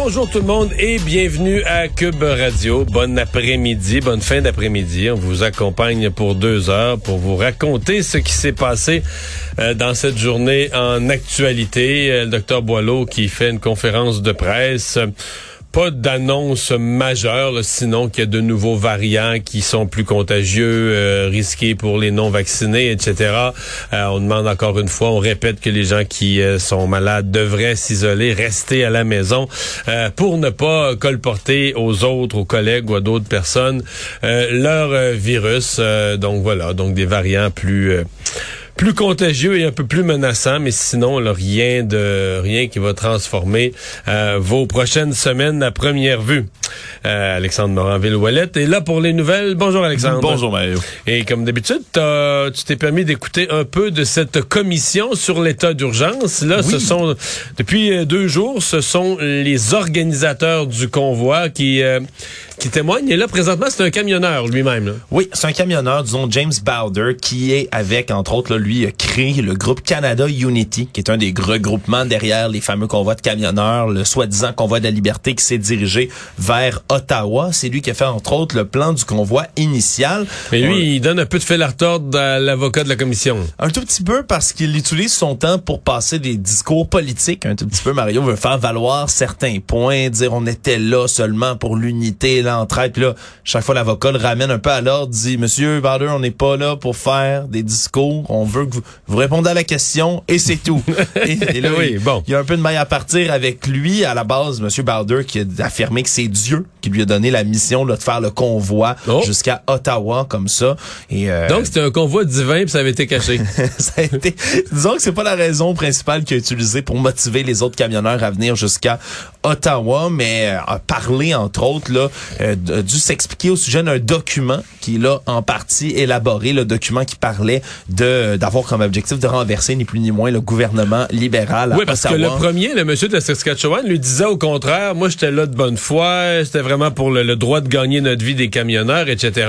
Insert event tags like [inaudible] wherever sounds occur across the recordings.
Bonjour tout le monde et bienvenue à Cube Radio. Bon après-midi, bonne fin d'après-midi. On vous accompagne pour deux heures pour vous raconter ce qui s'est passé euh, dans cette journée en actualité. Euh, le docteur Boileau qui fait une conférence de presse pas d'annonce majeure, sinon qu'il y a de nouveaux variants qui sont plus contagieux, euh, risqués pour les non-vaccinés, etc. Euh, on demande encore une fois, on répète que les gens qui euh, sont malades devraient s'isoler, rester à la maison pour ne pas colporter aux autres, aux collègues ou à d'autres personnes leur virus. donc voilà, donc des variants plus plus contagieux et un peu plus menaçant, mais sinon, là, rien de rien qui va transformer euh, vos prochaines semaines à première vue. Euh, Alexandre Moranville-Ouellette est là pour les nouvelles. Bonjour Alexandre. Bonjour Mario. Et comme d'habitude, tu t'es permis d'écouter un peu de cette commission sur l'état d'urgence. Là, ce sont depuis euh, deux jours, ce sont les organisateurs du convoi qui qui témoignent. Et là, présentement, c'est un camionneur lui-même. Oui, c'est un camionneur, disons James Bowder, qui est avec, entre autres, là, lui, a créé le groupe Canada Unity, qui est un des regroupements derrière les fameux convois de camionneurs, le soi-disant convoi de la liberté qui s'est dirigé vers Ottawa. C'est lui qui a fait, entre autres, le plan du convoi initial. Mais lui, il donne un peu de fil à retordre à l'avocat de la commission. Un tout petit peu parce qu'il utilise son temps pour passer des discours politiques. Un tout petit peu, Mario veut faire valoir certains points, dire on était là seulement pour l'unité, l'entraide. Puis là, chaque fois, l'avocat le ramène un peu à l'ordre, dit, Monsieur Bowder, on n'est pas là pour faire des discours. On veut que vous, vous répondez à la question et c'est tout. [laughs] et, là, oui, bon. il y a un peu de mal à partir avec lui. À la base, Monsieur Bowder qui a affirmé que c'est Dieu qui lui a donné la mission là, de faire le convoi oh. jusqu'à Ottawa comme ça. Et, euh, Donc c'était un convoi divin puis ça avait été caché. [laughs] ça a été. Disons que c'est pas la raison principale qu'il a utilisée pour motiver les autres camionneurs à venir jusqu'à Ottawa, mais euh, a parlé entre autres là, euh, dû s'expliquer au sujet d'un document qui là en partie élaboré, le document qui parlait de d'avoir comme objectif de renverser ni plus ni moins le gouvernement libéral. oui, parce que le premier, le monsieur de la Saskatchewan, lui disait au contraire, moi j'étais là de bonne foi, c'était vraiment pour le, droit de gagner notre vie des camionneurs, etc.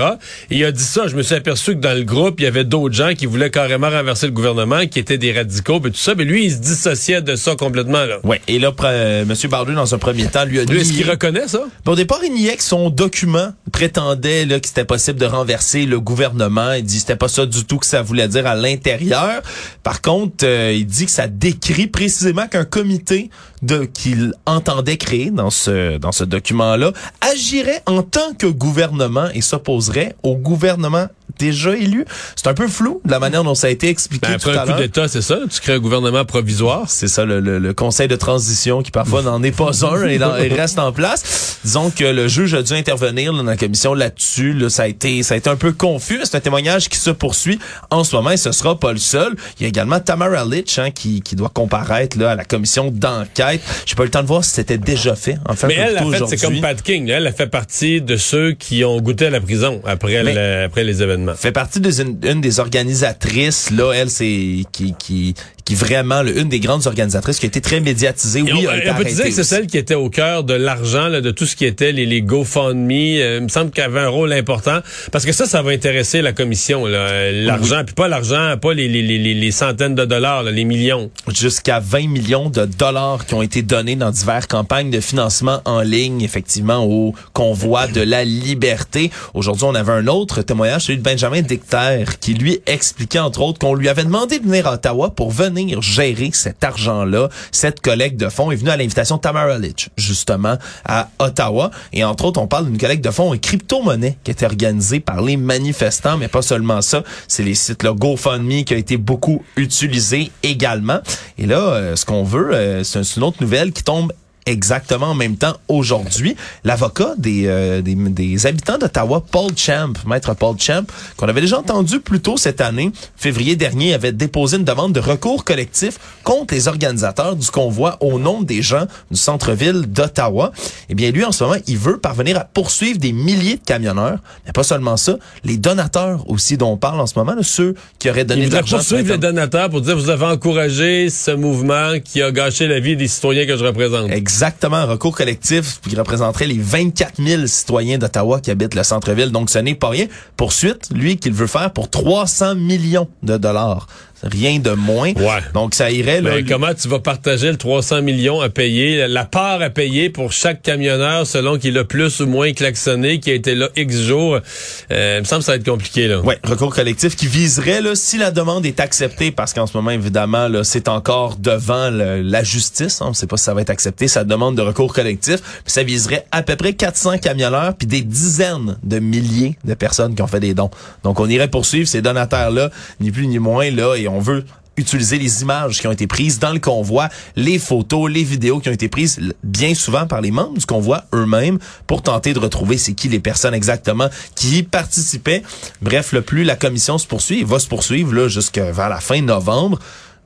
Et il a dit ça. Je me suis aperçu que dans le groupe, il y avait d'autres gens qui voulaient carrément renverser le gouvernement, qui étaient des radicaux, et tout ça. Mais lui, il se dissociait de ça complètement. Là. Ouais. Et là, euh, M. Bardou, dans un premier temps, lui a dit... Est-ce qu'il reconnaît ça? au départ, il niait que son document prétendait là, que c'était possible de renverser le gouvernement. Il dit que c'était pas ça du tout que ça voulait dire à l'intérieur. Par contre, euh, il dit que ça décrit précisément qu'un comité de qu'il entendait créer dans ce dans ce document-là agirait en tant que gouvernement et s'opposerait au gouvernement déjà élu. C'est un peu flou de la manière dont ça a été expliqué ben, tout à l'heure. un coup d'État, c'est ça? Tu crées un gouvernement provisoire? C'est ça, le, le, conseil de transition qui parfois n'en est pas un et, reste en place. Disons que le juge a dû intervenir dans la commission là-dessus. Là, ça a été ça a été un peu confus. C'est un témoignage qui se poursuit en ce moment et ce sera pas le seul. Il y a également Tamara Litch hein, qui, qui doit comparaître là, à la commission d'enquête. J'ai pas eu le temps de voir si c'était déjà fait. En fait, Mais elle, en fait, c'est comme Pat King. Elle a fait partie de ceux qui ont goûté à la prison après, après les événements fait partie d'une une, des organisatrices là elle c'est qui qui qui vraiment une des grandes organisatrices qui a été très médiatisée. Oui, on, peut dire que c'est celle qui était au cœur de l'argent, de tout ce qui était les, les GoFundMe. Euh, il me semble qu'elle avait un rôle important parce que ça, ça va intéresser la commission. L'argent, puis pas l'argent, pas les, les, les, les, centaines de dollars, les millions. Jusqu'à 20 millions de dollars qui ont été donnés dans diverses campagnes de financement en ligne, effectivement, au convoi de la liberté. Aujourd'hui, on avait un autre témoignage, celui de Benjamin Dicter, qui lui expliquait entre autres qu'on lui avait demandé de venir à Ottawa pour venir gérer cet argent-là, cette collecte de fonds, est venu à l'invitation de Tamara Litch, justement, à Ottawa. Et entre autres, on parle d'une collecte de fonds en crypto-monnaie qui été organisée par les manifestants, mais pas seulement ça, c'est les sites GoFundMe qui a été beaucoup utilisé également. Et là, euh, ce qu'on veut, euh, c'est une autre nouvelle qui tombe exactement en même temps aujourd'hui. L'avocat des, euh, des, des, habitants d'Ottawa, Paul Champ, maître Paul Champ, qu'on avait déjà entendu plus tôt cette année, février dernier, avait déposé une demande de recours collectif contre les organisateurs du convoi au nom des gens du centre-ville d'Ottawa. Eh bien, lui, en ce moment, il veut parvenir à poursuivre des milliers de camionneurs, mais pas seulement ça, les donateurs aussi dont on parle en ce moment, là, ceux qui auraient donné il de l'argent. poursuivre les donateurs pour dire vous avez encouragé ce mouvement qui a gâché la vie des citoyens que je représente. Exactement, un recours collectif qui représenterait les 24 000 citoyens d'Ottawa qui habitent le centre-ville. Donc, ce n'est pas rien. Poursuite, lui, qu'il veut faire pour 300 millions de dollars. Rien de moins. Ouais. Donc, ça irait... Là, Mais comment tu vas partager le 300 millions à payer, la part à payer pour chaque camionneur selon qu'il a plus ou moins klaxonné, qui a été là X jours? Euh, il me semble que ça va être compliqué. là. Ouais, recours collectif qui viserait, là, si la demande est acceptée, parce qu'en ce moment, évidemment, là, c'est encore devant le- la justice, hein, on ne sait pas si ça va être accepté, sa demande de recours collectif, puis ça viserait à peu près 400 camionneurs, puis des dizaines de milliers de personnes qui ont fait des dons. Donc, on irait poursuivre ces donataires-là, ni plus ni moins, là, et on veut utiliser les images qui ont été prises dans le convoi, les photos, les vidéos qui ont été prises bien souvent par les membres du convoi eux-mêmes pour tenter de retrouver c'est qui les personnes exactement qui y participaient. Bref, le plus la commission se poursuit, il va se poursuivre là jusqu'à vers la fin novembre.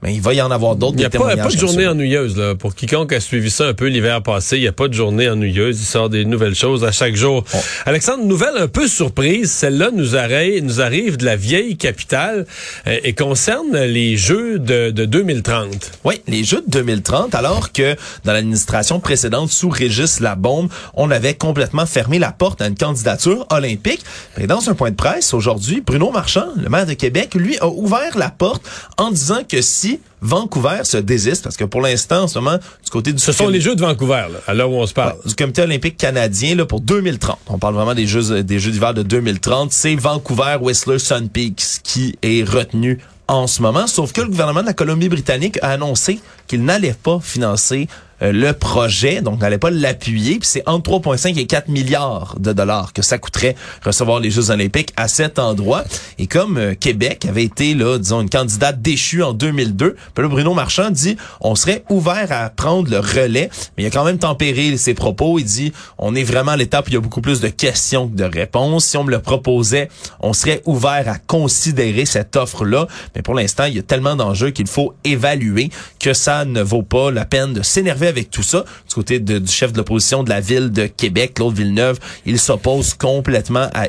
Mais il va y en avoir d'autres Il n'y a pas, de journée ennuyeuse. Là. Pour quiconque a suivi ça un peu l'hiver passé, il n'y a pas de journée ennuyeuse. Il sort des nouvelles choses à chaque jour. Alexandre, nouvelle un peu surprise. Celle-là nous arrive, nous arrive de la vieille capitale euh, et concerne les Jeux de, de 2030. Oui, les Jeux de 2030, alors que dans l'administration précédente, sous Régis Labombe, on avait complètement fermé la porte à une candidature olympique. Et dans un point de presse aujourd'hui, Bruno Marchand, le maire de Québec, lui a ouvert la porte en disant que si Vancouver se désiste, parce que pour l'instant, en ce moment, du côté du... Ce sont les Jeux de Vancouver, là, à l'heure où on se parle. Ouais, du comité olympique canadien là, pour 2030. On parle vraiment des Jeux des Jeux d'hiver de 2030. C'est Vancouver, Whistler, Sun Peaks qui est retenu en ce moment. Sauf que le gouvernement de la Colombie-Britannique a annoncé qu'il n'allait pas financer le projet, donc n'allait pas l'appuyer. Puis c'est entre 3,5 et 4 milliards de dollars que ça coûterait recevoir les Jeux olympiques à cet endroit. Et comme euh, Québec avait été, là, disons, une candidate déchue en 2002, puis là, Bruno Marchand dit, on serait ouvert à prendre le relais, mais il a quand même tempéré ses propos. Il dit, on est vraiment à l'étape où il y a beaucoup plus de questions que de réponses. Si on me le proposait, on serait ouvert à considérer cette offre-là. Mais pour l'instant, il y a tellement d'enjeux qu'il faut évaluer que ça ne vaut pas la peine de s'énerver avec tout ça. Du côté de- du chef de l'opposition de la ville de Québec, Claude Villeneuve, il s'oppose complètement à,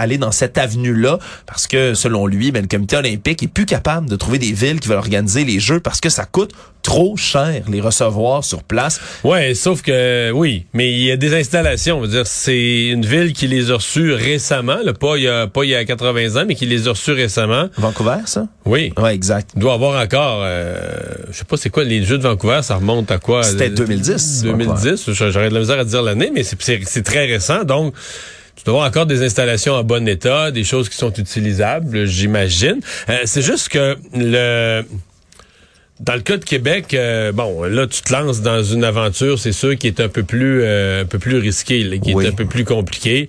aller dans cette avenue-là parce que, selon lui, ben, le comité olympique est plus capable de trouver des villes qui veulent organiser les Jeux parce que ça coûte trop cher les recevoir sur place. Ouais, sauf que oui, mais il y a des installations. Veux dire, c'est une ville qui les a reçues récemment, là, pas il y a pas il y a 80 ans, mais qui les a reçus récemment. Vancouver, ça? Oui. Ouais, exact. Il doit avoir encore, euh, je sais pas c'est quoi les Jeux de Vancouver, ça remonte à quoi? C'était Euh, 2010, 2010, j'aurais de la misère à dire l'année, mais c'est- très récent, donc. Tu dois avoir encore des installations en bon état, des choses qui sont utilisables, j'imagine. Euh, c'est juste que le dans le cas de Québec, euh, bon, là, tu te lances dans une aventure, c'est sûr, qui est un peu plus, euh, un peu plus risquée, là, qui Oui. est un peu plus compliquée.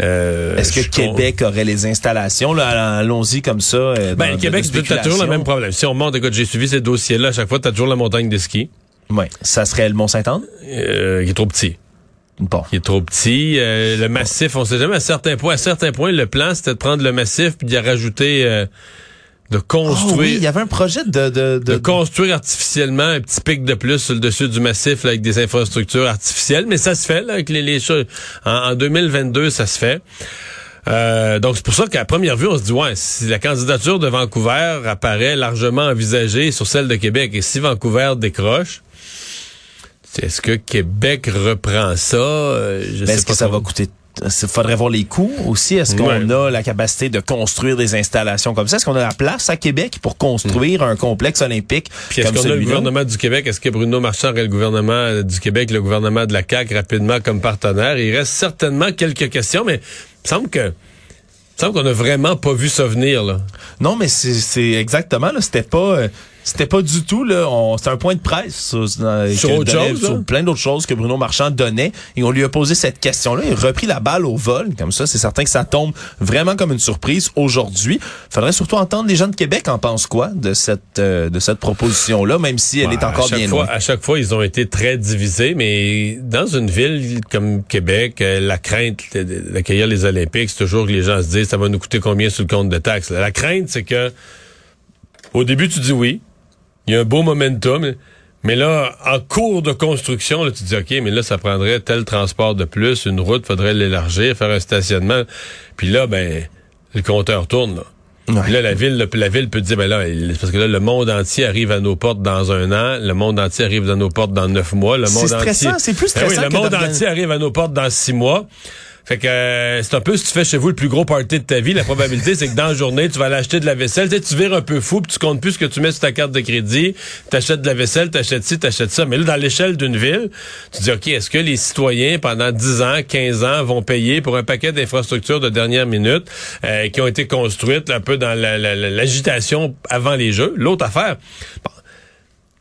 Euh, Est-ce que con- Québec aurait les installations? Là, allons-y comme ça. Ben, Québec, as toujours le même problème. Si on monte, écoute, j'ai suivi ces dossiers-là, à chaque fois, tu as toujours la montagne de ski, Ça serait le Mont-Saint-Anne? euh, qui est trop petit. Bon. Qui est trop petit. Euh, le massif, on sait jamais à certains points. À certains points, le plan, c'était de prendre le massif puis d'y rajouter, euh, de Oh construire. oui, il y avait un projet de... de, de de, construire artificiellement un petit pic de plus sur le dessus du massif là, avec des infrastructures artificielles, mais ça se fait là, avec les, les choses. En, en 2022, ça se fait. Euh, donc c'est pour ça qu'à première vue, on se dit ouais, si la candidature de Vancouver apparaît largement envisagée sur celle de Québec, et si Vancouver décroche, est-ce que Québec reprend ça? Euh, Je Mais sais est-ce que ça va coûter... Il faudrait voir les coûts aussi? Est-ce qu'on Ouais. a la capacité de construire des installations comme ça? Est-ce qu'on a la place à Québec pour construire un complexe olympique Puis est-ce qu'on a le gouvernement du Québec? Est-ce que Bruno Marchand aurait le gouvernement euh, du Québec, le gouvernement de la CAQ rapidement comme partenaire? Il reste certainement quelques questions, mais il me semble que il me semble qu'on n'a vraiment pas vu ça venir. Là. Non, mais c'est c'est exactement, là, c'était pas... euh, C'était pas du tout là. on- C'était un point de presse sur, dans- Sur que autre donnait- chose, sur là? plein d'autres choses que Bruno Marchand donnait. Et on lui a posé cette question-là. Il a repris la balle au vol. Comme ça, c'est certain que ça tombe vraiment comme une surprise aujourd'hui. Faudrait surtout entendre les gens de Québec en pensent quoi de cette euh, de cette proposition-là, même si elle Ouais, est encore bien fois, loin. À chaque fois, ils ont été très divisés, mais dans une ville comme Québec, euh, la crainte d'accueillir les Olympiques, c'est toujours que les gens se disent ça va nous coûter combien sur le compte de taxes? La crainte, c'est que au début, tu dis oui, il y a un beau momentum, mais là, en cours de construction, là, tu dis OK, mais là, ça prendrait tel transport de plus, une route, faudrait l'élargir, faire un stationnement. Puis là, ben, le compteur tourne. Là. Ouais. Puis là, la ville, la ville peut dire, ben là, parce que là, le monde entier arrive à nos portes dans un an, le monde entier arrive à nos portes dans neuf mois, le C'est monde stressant, entier. c'est plus Ben oui, stressant le que monde entier arrive à nos portes dans six mois. Fait que euh, c'est un peu si tu fais chez vous le plus gros party de ta vie, la probabilité c'est que dans la journée, tu vas aller acheter de la vaisselle, tu sais, tu vires un peu fou, puis tu comptes plus ce que tu mets sur ta carte de crédit, t'achètes de la vaisselle, t'achètes ci, t'achètes ça. Mais là, dans l'échelle d'une ville, tu dis OK, est-ce que les citoyens pendant 10 ans, 15 ans vont payer pour un paquet d'infrastructures de dernière minute euh, qui ont été construites un peu dans la- la- la- l'agitation avant les jeux? L'autre affaire, bon,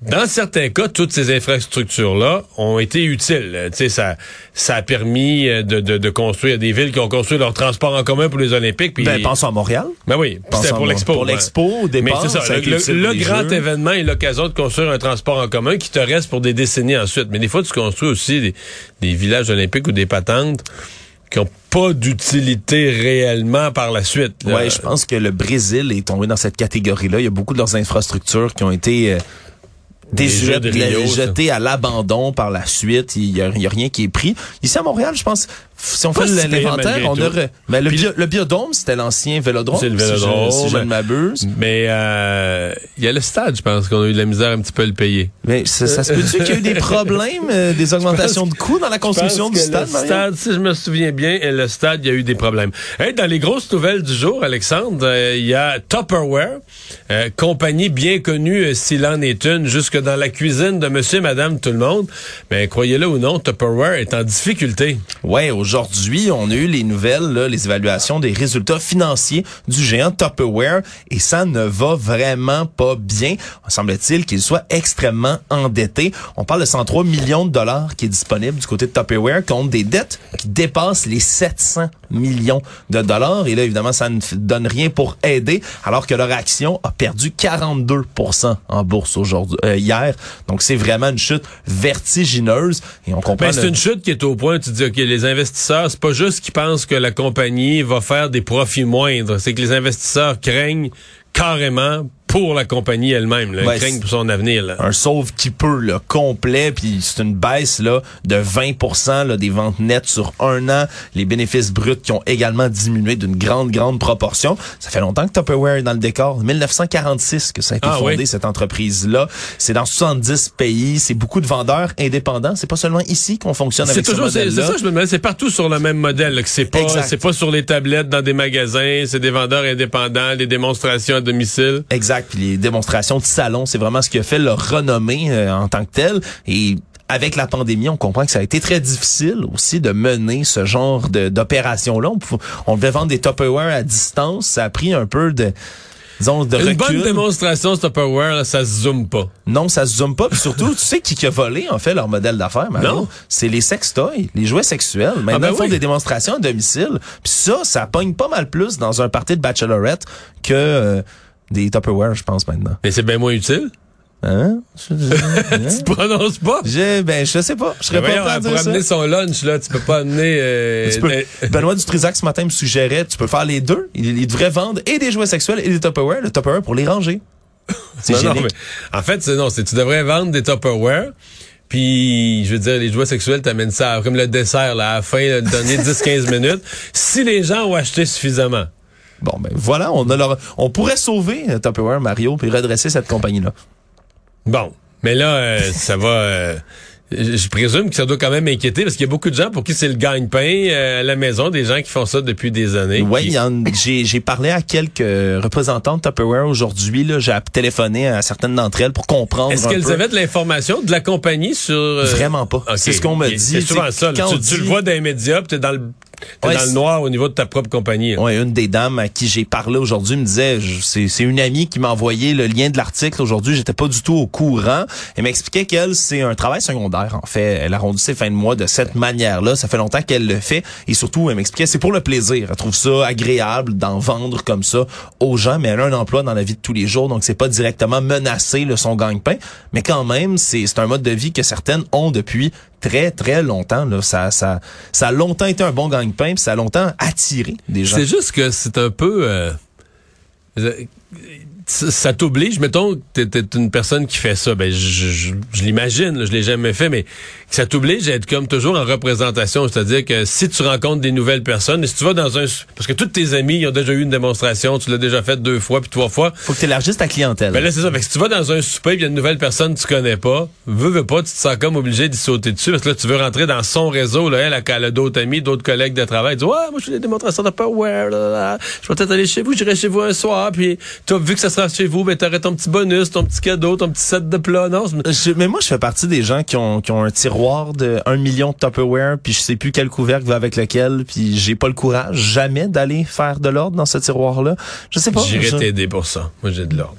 dans certains cas, toutes ces infrastructures-là ont été utiles. Euh, Tu sais, ça, ça a permis euh, de, de, de construire des villes qui ont construit leur transport en commun pour les Olympiques. Puis, Ben, pensons à Montréal. ben oui, Pense c'était pour l'expo. pour l'expo, départ, Mais c'est ça, le, le- grand Jeux. événement est l'occasion de construire un transport en commun qui te reste pour des décennies ensuite. Mais des fois, tu construis aussi des, des villages olympiques ou des patentes qui ont pas d'utilité réellement par la suite. Ouais, je pense que le Brésil est tombé dans cette catégorie-là. Il y a beaucoup de leurs infrastructures qui ont été Jeux de ça. jetées à l'abandon par la suite. Il y a, il y a rien qui est pris. Ici à Montréal, je pense, si on fait si l'inventaire, on aurait. Mais le, bio- le biodôme, c'était l'ancien vélodrome. C'est le si je- Vélodrome. Si je, ne m'abuse. Mais euh, il y a le stade, je pense qu'on a eu de la misère un petit peu à le payer. Mais ça, ça se peut-tu qu'il y a eu des [laughs] problèmes, euh, des augmentations de coûts dans la construction du stade, le stade, si je me souviens bien, et le stade, il y a eu des problèmes. Hey, dans les grosses nouvelles du jour, Alexandre, euh, il y a Tupperware, euh, compagnie bien connue, euh, s'il en est une, jusque dans la cuisine de monsieur et madame tout le monde. Mais croyez-le ou non, Tupperware est en difficulté. Ouais, aujourd'hui, on a eu les nouvelles, là, les évaluations des résultats financiers du géant Tupperware et ça ne va vraiment pas bien. Semble-t-il qu'il soit extrêmement endetté. On parle de 103 millions de dollars qui est disponible du côté de Tupperware contre des dettes qui dépassent les 700 millions de dollars. Et là, évidemment, ça ne donne rien pour aider alors que leur action a perdu 42 en bourse aujourd'hui, euh, hier. Donc, c'est vraiment une chute vertigineuse et on comprend... Ben, c'est le- une chute qui est au point, où tu dis, OK, les investisseurs, c'est pas juste qu'ils pensent que la compagnie va faire des profits moindres, c'est que les investisseurs craignent carrément pour la compagnie elle-même, là. Craignent c'est- pour son avenir. Là. un sauve qui peut là, complet puis c'est une baisse là de 20 là, des ventes nettes sur un an les bénéfices bruts qui ont également diminué d'une grande grande proportion ça fait longtemps que Tupperware est dans le décor 1946 que ça a été Ah, fondé oui. cette entreprise là c'est dans 70 pays c'est beaucoup de vendeurs indépendants c'est pas seulement ici qu'on fonctionne C'est avec ce toujours, c'est modèle c'est ça, je me demande, c'est partout sur le même modèle, là, que c'est pas, c'est pas sur les tablettes dans des magasins, c'est des vendeurs indépendants, des démonstrations à domicile. Exact. Puis les démonstrations de salon, c'est vraiment ce qui a fait leur renommée euh, en tant que tel. Et avec la pandémie, on comprend que ça a été très difficile aussi de mener ce genre de- d'opération-là. On, on devait vendre des Tupperware à distance. Ça a pris un peu de disons, de Une recul. bonne démonstration Tupperware, là, ça se zoome pas. Non, ça se zoome pas. Puis surtout, tu sais qui qui a volé, en fait, leur modèle d'affaires? Non. C'est les sextoys, les jouets sexuels. Maintenant, ben ils font oui. des démonstrations à domicile. Puis ça, ça pogne pas mal plus dans un party de bachelorette que euh, des Tupperware, je pense, maintenant. Mais c'est bien moins utile. Hein? Je, [laughs] Tu te prononces pas? je- ben, je sais pas. Je serais pas voyons, à pour amener son lunch, là, tu peux pas amener... euh, Tu peux- [laughs] Benoît Dutrisac, ce matin, me suggérait, tu peux faire les deux. Il, il devrait vendre et des jouets sexuels et des Tupperware. Le Tupperware pour les ranger. C'est Non, non, génial. mais en fait, c'est non, c'est tu devrais vendre des Tupperware. Puis, je veux dire, les jouets sexuels, t'amènes ça comme le dessert, là, à la fin, le dernier 10-15 minutes. Si les gens ont acheté suffisamment. Bon, ben voilà, on a leur- on pourrait sauver euh, Tupperware, Mario, puis redresser cette compagnie-là. Bon. Mais là, euh, [laughs] ça va... euh, je présume que ça doit quand même inquiéter parce qu'il y a beaucoup de gens pour qui c'est le gagne-pain euh, à la maison, des gens qui font ça depuis des années. Oui, qui- j'ai parlé à quelques représentants de Tupperware aujourd'hui. là. J'ai téléphoné à certaines d'entre elles pour comprendre Est-ce qu'elles avaient de l'information de la compagnie sur... Vraiment pas. C'est ce qu'on me dit. C'est souvent ça. quand Tu, tu le vois dans les médias, puis t'es dans le t'es Ouais, dans le noir au niveau de ta propre compagnie. Ouais, une des dames à qui j'ai parlé aujourd'hui me disait, c'est une amie qui m'a envoyé le lien de l'article aujourd'hui. J'étais pas du tout au courant. Elle m'expliquait qu'elle c'est un travail secondaire. En fait, elle arrondit ses fins de mois de cette manière-là. Ça fait longtemps qu'elle le fait et surtout, elle m'expliquait c'est pour le plaisir. Elle trouve ça agréable d'en vendre comme ça aux gens, mais elle a un emploi dans la vie de tous les jours, donc c'est pas directement menacé le son gagne-pain, mais quand même c'est un mode de vie que certaines ont depuis très très longtemps. Là. Ça ça ça a longtemps été un bon gagne-pain, ça a longtemps attiré des gens. C'est juste que c'est un peu... euh, ça t'oblige, mettons t'es, t'es une personne qui fait ça, ben je, je, je l'imagine, je l'ai jamais fait, mais ça t'oblige à être comme toujours en représentation, c'est-à-dire que si tu rencontres des nouvelles personnes, et si tu vas dans un... Parce que tous tes amis, ils ont déjà eu une démonstration, tu l'as déjà fait deux fois puis trois fois, Faut que tu élargisses ta clientèle. Ben là, c'est ça. Fait que si tu vas dans un souper et il y a une nouvelle personne que tu connais pas, veux, veux pas, tu te sens comme obligé d'y sauter dessus parce que là, tu veux rentrer dans son réseau. Là, elle, elle a d'autres amis, d'autres collègues de travail. Tu dis, ouais, moi, je fais des démonstrations de Power. là, là, là. Je vais peut-être aller chez vous, j'irai chez vous un soir. Puis, toi, vu que ça chez vous, ben, t'aurais ton petit bonus, ton petit cadeau, ton petit set de plats. Non, c'est- Je- mais moi, je fais partie des gens qui ont, qui ont un tiroir de 1 million de Tupperware, puis je sais plus quel couvercle va avec lequel, puis j'ai pas le courage jamais d'aller faire de l'ordre dans ce tiroir-là. Je sais pas. j'irai je- t'aider pour ça. Moi, j'ai de l'ordre.